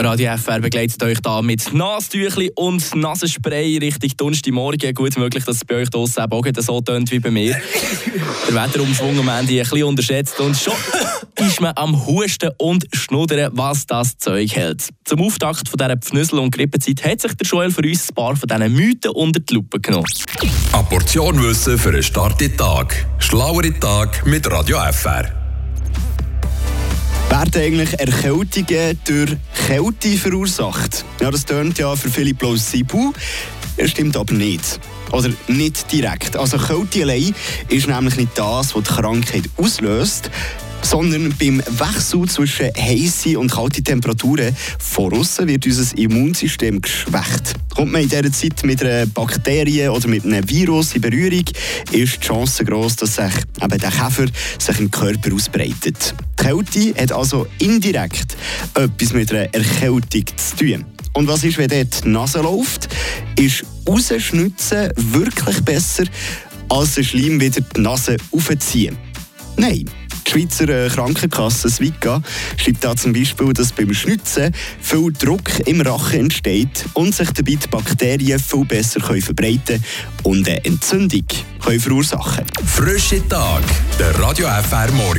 Radio FR begleitet euch da mit Nasentüchli und Nasenspray Richtung Donnerstagmorgen. Gut möglich, dass es bei euch draussen auch so tönt wie bei mir. Der Wetterumschwung am Ende ein bisschen unterschätzt und schon ist man am Husten und Schnuddern, was das Zeug hält. Zum Auftakt von dieser Pfnüssel- und Grippezeit hat sich der Joel für uns ein paar von diesen Mythen unter die Lupe genommen. Eine Portion Wissen für einen starken Tag. Schlauere Tag mit Radio FR. Werden eigentlich Erkältungen durch Kälte verursacht? Ja, das tönt ja für viele plausibel. Das stimmt aber nicht. Oder nicht direkt. Also Kälte allein ist nämlich nicht das, was die Krankheit auslöst, sondern beim Wechsel zwischen heißen und kalten Temperaturen von außen wird unser Immunsystem geschwächt. Kommt man in dieser Zeit mit einer Bakterie oder mit einem Virus in Berührung, ist die Chance groß, dass sich eben der Käfer sich im Körper ausbreitet. Die Kälte hat also indirekt etwas mit einer Erkältung zu tun. Und was ist, wenn dort die Nase läuft? Ist rausschnitzen wirklich besser, als den Schleim wieder die Nase aufziehen? Nein. Die Schweizer äh, Krankenkasse Swika schreibt da zum Beispiel, dass beim Schnitzen viel Druck im Rachen entsteht und sich dabei die Bakterien viel besser können verbreiten und eine Entzündung können verursachen Frische Tag, der Radio FR Morgen.